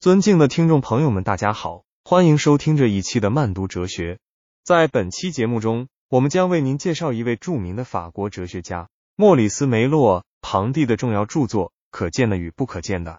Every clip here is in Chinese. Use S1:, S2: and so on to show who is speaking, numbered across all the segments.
S1: 尊敬的听众朋友们，大家好，欢迎收听这一期的慢读哲学。在本期节目中，我们将为您介绍一位著名的法国哲学家莫里斯·梅洛庞蒂的重要著作《可见的与不可见的》。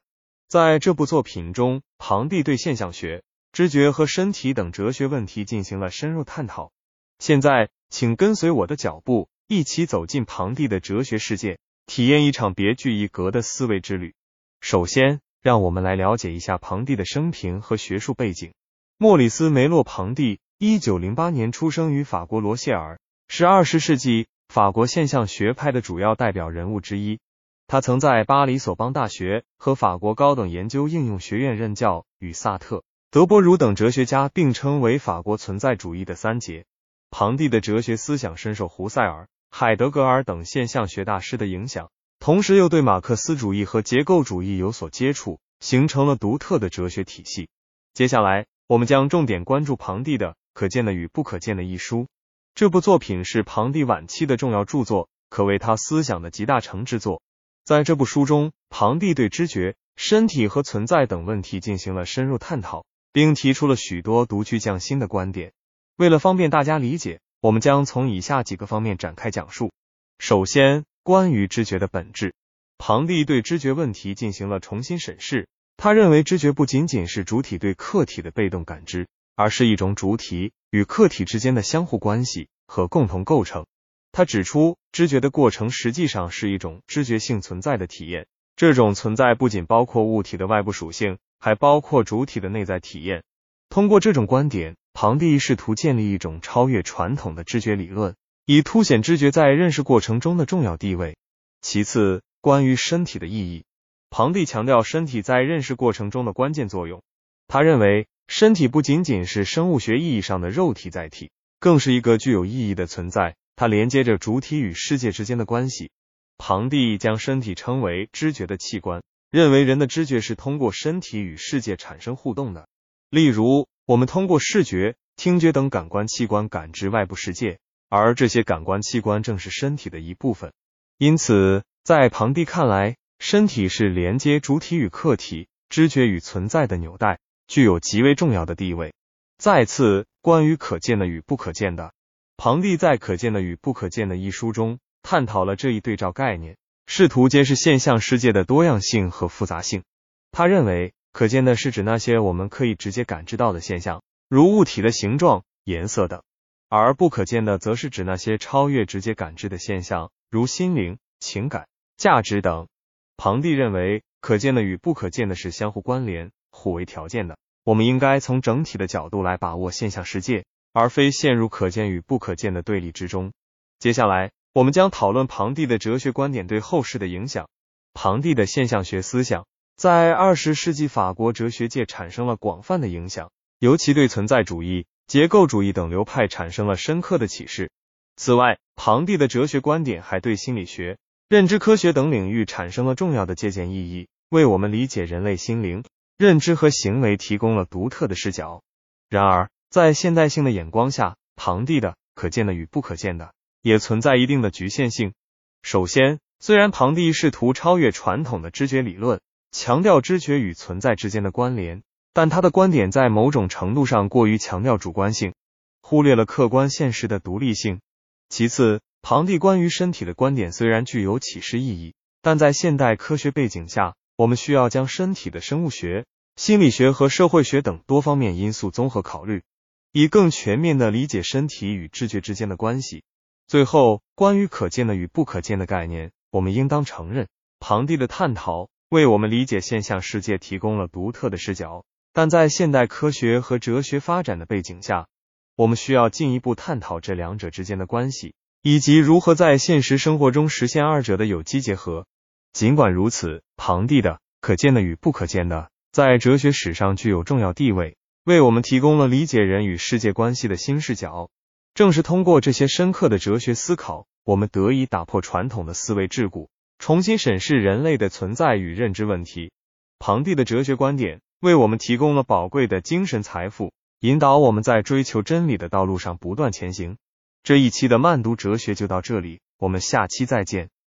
S1: 在这部作品中，庞蒂对现象学、知觉和身体等哲学问题进行了深入探讨。现在，请跟随我的脚步，一起走进庞蒂的哲学世界，体验一场别具一格的思维之旅。首先，让我们来了解一下庞蒂的生平和学术背景。莫里斯·梅洛庞蒂，一九零八年出生于法国罗谢尔，是二十世纪法国现象学派的主要代表人物之一。他曾在巴黎索邦大学和法国高等研究应用学院任教，与萨特、德波儒等哲学家并称为法国存在主义的三杰。庞蒂的哲学思想深受胡塞尔、海德格尔等现象学大师的影响。同时又对马克思主义和结构主义有所接触，形成了独特的哲学体系。接下来，我们将重点关注庞蒂的《可见的与不可见的》一书。这部作品是庞蒂晚期的重要著作，可谓他思想的集大成之作。在这部书中，庞蒂对知觉、身体和存在等问题进行了深入探讨，并提出了许多独具匠心的观点。为了方便大家理解，我们将从以下几个方面展开讲述。首先，关于知觉的本质，庞蒂对知觉问题进行了重新审视。他认为知觉不仅仅是主体对客体的被动感知，而是一种主体与客体之间的相互关系和共同构成。他指出，知觉的过程实际上是一种知觉性存在的体验。这种存在不仅包括物体的外部属性，还包括主体的内在体验。通过这种观点，庞蒂试图建立一种超越传统的知觉理论。以凸显知觉在认识过程中的重要地位。其次，关于身体的意义，庞蒂强调身体在认识过程中的关键作用。他认为，身体不仅仅是生物学意义上的肉体载体，更是一个具有意义的存在。它连接着主体与世界之间的关系。庞蒂将身体称为知觉的器官，认为人的知觉是通过身体与世界产生互动的。例如，我们通过视觉、听觉等感官器官感知外部世界。而这些感官器官正是身体的一部分，因此，在庞蒂看来，身体是连接主体与客体、知觉与存在的纽带，具有极为重要的地位。再次，关于可见的与不可见的，庞蒂在《可见的与不可见的》一书中探讨了这一对照概念，试图揭示现象世界的多样性和复杂性。他认为，可见的是指那些我们可以直接感知到的现象，如物体的形状、颜色等。而不可见的，则是指那些超越直接感知的现象，如心灵、情感、价值等。庞蒂认为，可见的与不可见的是相互关联、互为条件的。我们应该从整体的角度来把握现象世界，而非陷入可见与不可见的对立之中。接下来，我们将讨论庞蒂的哲学观点对后世的影响。庞蒂的现象学思想在二十世纪法国哲学界产生了广泛的影响，尤其对存在主义。结构主义等流派产生了深刻的启示。此外，庞蒂的哲学观点还对心理学、认知科学等领域产生了重要的借鉴意义，为我们理解人类心灵、认知和行为提供了独特的视角。然而，在现代性的眼光下，庞蒂的可见的与不可见的也存在一定的局限性。首先，虽然庞蒂试图超越传统的知觉理论，强调知觉与存在之间的关联。但他的观点在某种程度上过于强调主观性，忽略了客观现实的独立性。其次，庞蒂关于身体的观点虽然具有启示意义，但在现代科学背景下，我们需要将身体的生物学、心理学和社会学等多方面因素综合考虑，以更全面的理解身体与知觉之间的关系。最后，关于可见的与不可见的概念，我们应当承认，庞蒂的探讨为我们理解现象世界提供了独特的视角。但在现代科学和哲学发展的背景下，我们需要进一步探讨这两者之间的关系，以及如何在现实生活中实现二者的有机结合。尽管如此，庞蒂的可见的与不可见的在哲学史上具有重要地位，为我们提供了理解人与世界关系的新视角。正是通过这些深刻的哲学思考，我们得以打破传统的思维桎梏，重新审视人类的存在与认知问题。庞蒂的哲学观点。为我们提供了宝贵的精神财富，引导我们在追求真理的道路上不断前行。这一期的慢读哲学就到这里，我们下期再见。